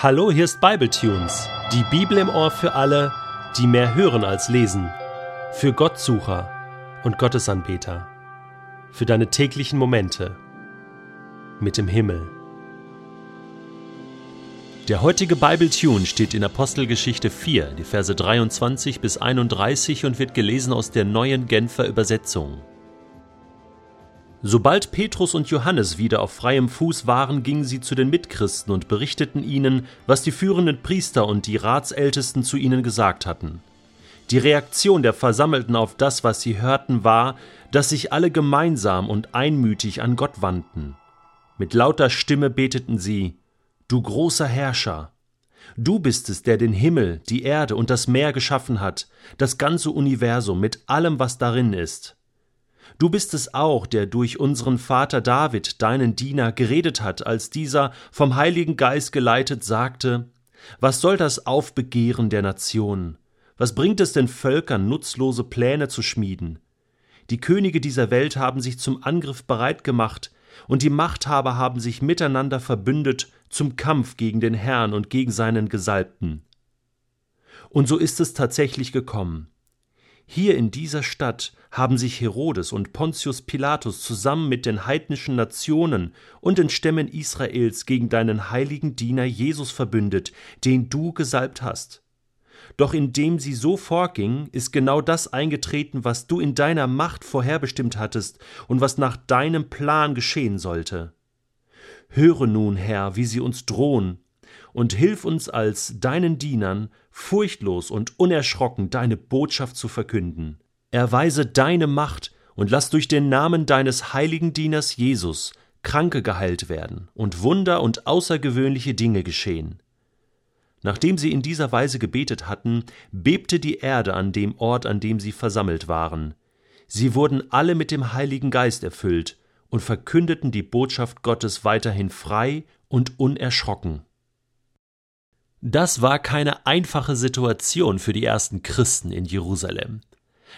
Hallo, hier ist Bibletunes, die Bibel im Ohr für alle, die mehr hören als lesen, für Gottsucher und Gottesanbeter, für deine täglichen Momente mit dem Himmel. Der heutige Bibletune steht in Apostelgeschichte 4, die Verse 23 bis 31 und wird gelesen aus der neuen Genfer Übersetzung. Sobald Petrus und Johannes wieder auf freiem Fuß waren, gingen sie zu den Mitchristen und berichteten ihnen, was die führenden Priester und die Ratsältesten zu ihnen gesagt hatten. Die Reaktion der Versammelten auf das, was sie hörten, war, dass sich alle gemeinsam und einmütig an Gott wandten. Mit lauter Stimme beteten sie Du großer Herrscher, du bist es, der den Himmel, die Erde und das Meer geschaffen hat, das ganze Universum mit allem, was darin ist. Du bist es auch, der durch unseren Vater David, deinen Diener, geredet hat, als dieser, vom Heiligen Geist geleitet, sagte Was soll das Aufbegehren der Nationen? Was bringt es den Völkern, nutzlose Pläne zu schmieden? Die Könige dieser Welt haben sich zum Angriff bereit gemacht, und die Machthaber haben sich miteinander verbündet zum Kampf gegen den Herrn und gegen seinen Gesalbten. Und so ist es tatsächlich gekommen. Hier in dieser Stadt haben sich Herodes und Pontius Pilatus zusammen mit den heidnischen Nationen und den Stämmen Israels gegen deinen heiligen Diener Jesus verbündet, den du gesalbt hast. Doch indem sie so vorging, ist genau das eingetreten, was du in deiner Macht vorherbestimmt hattest und was nach deinem Plan geschehen sollte. Höre nun, Herr, wie sie uns drohen, und hilf uns als deinen Dienern, furchtlos und unerschrocken deine Botschaft zu verkünden. Erweise deine Macht und lass durch den Namen deines heiligen Dieners Jesus Kranke geheilt werden und Wunder und außergewöhnliche Dinge geschehen. Nachdem sie in dieser Weise gebetet hatten, bebte die Erde an dem Ort, an dem sie versammelt waren. Sie wurden alle mit dem Heiligen Geist erfüllt und verkündeten die Botschaft Gottes weiterhin frei und unerschrocken. Das war keine einfache Situation für die ersten Christen in Jerusalem.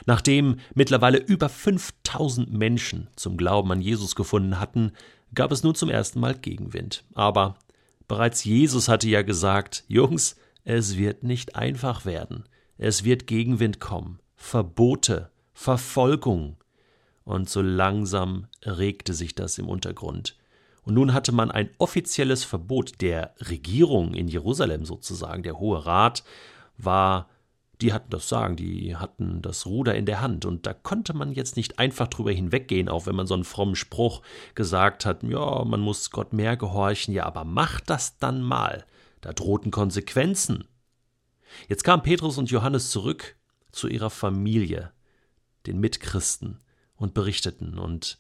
Nachdem mittlerweile über 5000 Menschen zum Glauben an Jesus gefunden hatten, gab es nun zum ersten Mal Gegenwind. Aber bereits Jesus hatte ja gesagt, Jungs, es wird nicht einfach werden. Es wird Gegenwind kommen, Verbote, Verfolgung. Und so langsam regte sich das im Untergrund. Und nun hatte man ein offizielles Verbot der Regierung in Jerusalem sozusagen. Der Hohe Rat war, die hatten das Sagen, die hatten das Ruder in der Hand. Und da konnte man jetzt nicht einfach drüber hinweggehen, auch wenn man so einen frommen Spruch gesagt hat, ja, man muss Gott mehr gehorchen, ja, aber macht das dann mal. Da drohten Konsequenzen. Jetzt kamen Petrus und Johannes zurück zu ihrer Familie, den Mitchristen, und berichteten. Und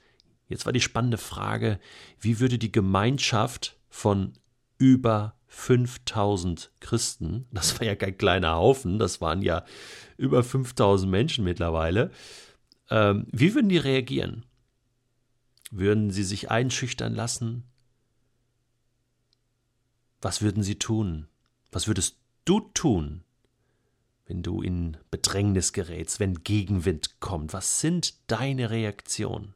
Jetzt war die spannende Frage, wie würde die Gemeinschaft von über 5000 Christen, das war ja kein kleiner Haufen, das waren ja über 5000 Menschen mittlerweile, ähm, wie würden die reagieren? Würden sie sich einschüchtern lassen? Was würden sie tun? Was würdest du tun, wenn du in Bedrängnis gerätst, wenn Gegenwind kommt? Was sind deine Reaktionen?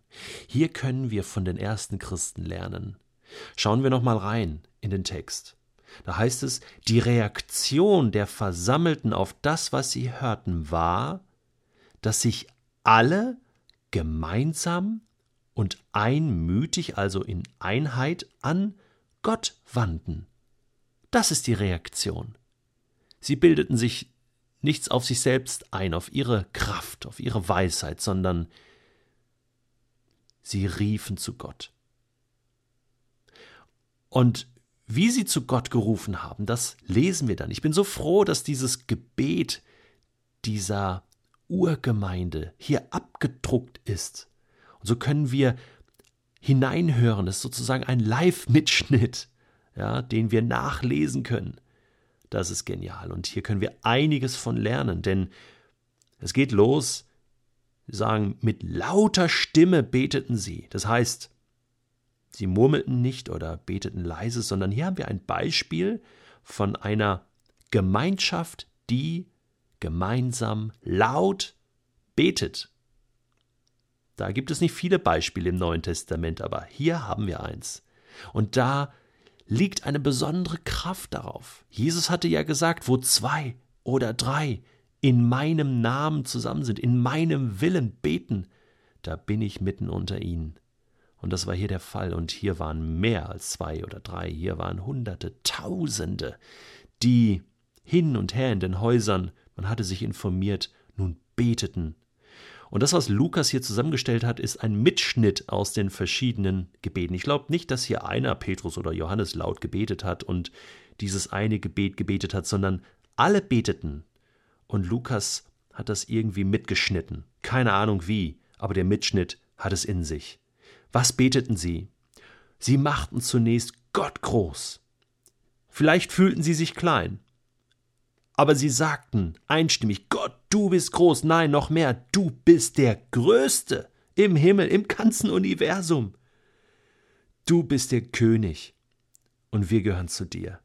Hier können wir von den ersten Christen lernen. Schauen wir nochmal rein in den Text. Da heißt es, die Reaktion der Versammelten auf das, was sie hörten, war, dass sich alle gemeinsam und einmütig, also in Einheit, an Gott wandten. Das ist die Reaktion. Sie bildeten sich nichts auf sich selbst ein, auf ihre Kraft, auf ihre Weisheit, sondern sie riefen zu Gott. Und wie sie zu Gott gerufen haben, das lesen wir dann. Ich bin so froh, dass dieses Gebet dieser Urgemeinde hier abgedruckt ist. Und so können wir hineinhören. Es ist sozusagen ein Live-Mitschnitt, ja, den wir nachlesen können. Das ist genial. Und hier können wir einiges von lernen, denn es geht los. Sagen, mit lauter Stimme beteten sie. Das heißt, sie murmelten nicht oder beteten leise, sondern hier haben wir ein Beispiel von einer Gemeinschaft, die gemeinsam laut betet. Da gibt es nicht viele Beispiele im Neuen Testament, aber hier haben wir eins. Und da liegt eine besondere Kraft darauf. Jesus hatte ja gesagt, wo zwei oder drei in meinem Namen zusammen sind, in meinem Willen beten, da bin ich mitten unter ihnen. Und das war hier der Fall. Und hier waren mehr als zwei oder drei, hier waren Hunderte, Tausende, die hin und her in den Häusern, man hatte sich informiert, nun beteten. Und das, was Lukas hier zusammengestellt hat, ist ein Mitschnitt aus den verschiedenen Gebeten. Ich glaube nicht, dass hier einer, Petrus oder Johannes, laut gebetet hat und dieses eine Gebet gebetet hat, sondern alle beteten. Und Lukas hat das irgendwie mitgeschnitten. Keine Ahnung wie, aber der Mitschnitt hat es in sich. Was beteten sie? Sie machten zunächst Gott groß. Vielleicht fühlten sie sich klein, aber sie sagten einstimmig, Gott, du bist groß, nein, noch mehr, du bist der Größte im Himmel, im ganzen Universum. Du bist der König und wir gehören zu dir.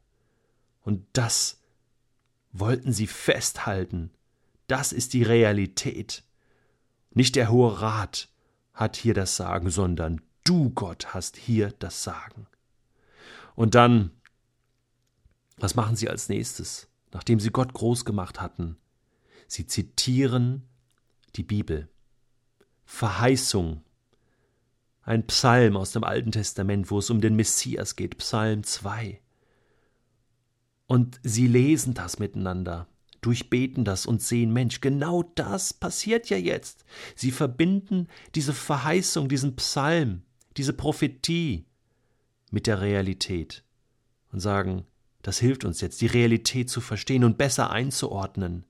Und das wollten sie festhalten. Das ist die Realität. Nicht der Hohe Rat hat hier das Sagen, sondern du, Gott, hast hier das Sagen. Und dann, was machen sie als nächstes? nachdem sie Gott groß gemacht hatten. Sie zitieren die Bibel. Verheißung. Ein Psalm aus dem Alten Testament, wo es um den Messias geht, Psalm 2. Und sie lesen das miteinander, durchbeten das und sehen, Mensch, genau das passiert ja jetzt. Sie verbinden diese Verheißung, diesen Psalm, diese Prophetie mit der Realität und sagen, das hilft uns jetzt, die Realität zu verstehen und besser einzuordnen.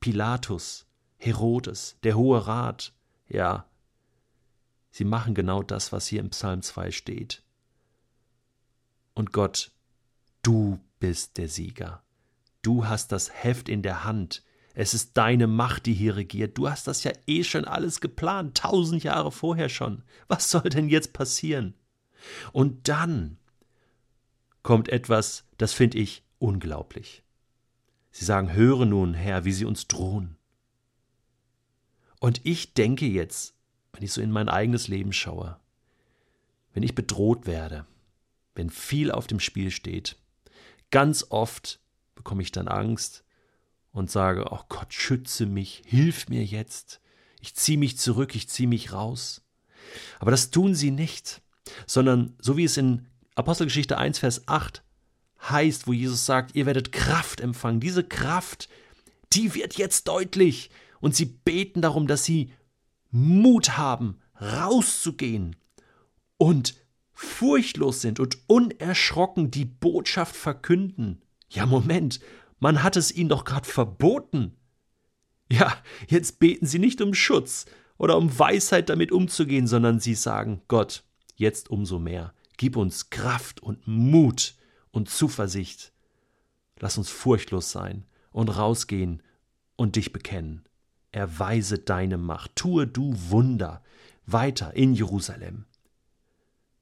Pilatus, Herodes, der Hohe Rat, ja, sie machen genau das, was hier im Psalm 2 steht. Und Gott, du bist der Sieger. Du hast das Heft in der Hand. Es ist deine Macht, die hier regiert. Du hast das ja eh schon alles geplant, tausend Jahre vorher schon. Was soll denn jetzt passieren? Und dann kommt etwas, das finde ich unglaublich. Sie sagen, höre nun, Herr, wie sie uns drohen. Und ich denke jetzt, wenn ich so in mein eigenes Leben schaue, wenn ich bedroht werde, wenn viel auf dem Spiel steht, ganz oft bekomme ich dann Angst und sage, oh Gott, schütze mich, hilf mir jetzt, ich ziehe mich zurück, ich ziehe mich raus. Aber das tun sie nicht, sondern so wie es in Apostelgeschichte 1, Vers 8 heißt, wo Jesus sagt, ihr werdet Kraft empfangen. Diese Kraft, die wird jetzt deutlich. Und sie beten darum, dass sie Mut haben, rauszugehen und furchtlos sind und unerschrocken die Botschaft verkünden. Ja, Moment, man hat es ihnen doch gerade verboten. Ja, jetzt beten sie nicht um Schutz oder um Weisheit damit umzugehen, sondern sie sagen, Gott, jetzt umso mehr. Gib uns Kraft und Mut und Zuversicht. Lass uns furchtlos sein und rausgehen und dich bekennen. Erweise deine Macht, tue du Wunder weiter in Jerusalem.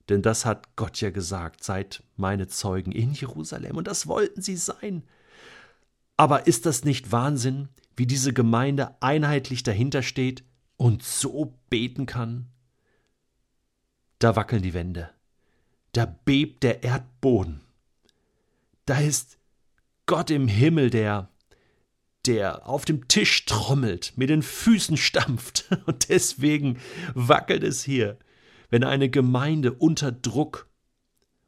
Denn das hat Gott ja gesagt, seid meine Zeugen in Jerusalem, und das wollten sie sein. Aber ist das nicht Wahnsinn, wie diese Gemeinde einheitlich dahinter steht und so beten kann? Da wackeln die Wände da bebt der Erdboden. Da ist Gott im Himmel, der, der auf dem Tisch trommelt, mit den Füßen stampft. Und deswegen wackelt es hier, wenn eine Gemeinde unter Druck,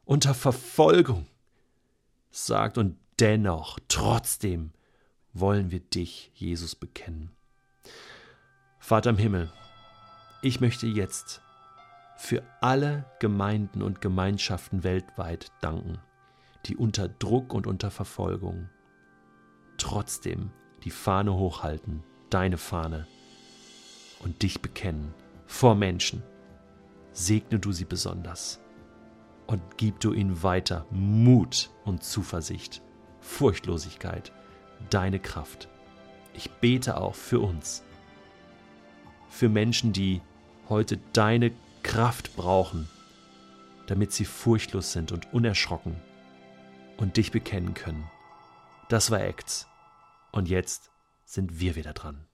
unter Verfolgung sagt und dennoch, trotzdem wollen wir dich, Jesus, bekennen. Vater im Himmel, ich möchte jetzt für alle Gemeinden und Gemeinschaften weltweit danken, die unter Druck und unter Verfolgung trotzdem die Fahne hochhalten, deine Fahne, und dich bekennen vor Menschen. Segne du sie besonders und gib du ihnen weiter Mut und Zuversicht, Furchtlosigkeit, deine Kraft. Ich bete auch für uns, für Menschen, die heute deine Kraft brauchen, damit sie furchtlos sind und unerschrocken und dich bekennen können. Das war Acts. Und jetzt sind wir wieder dran.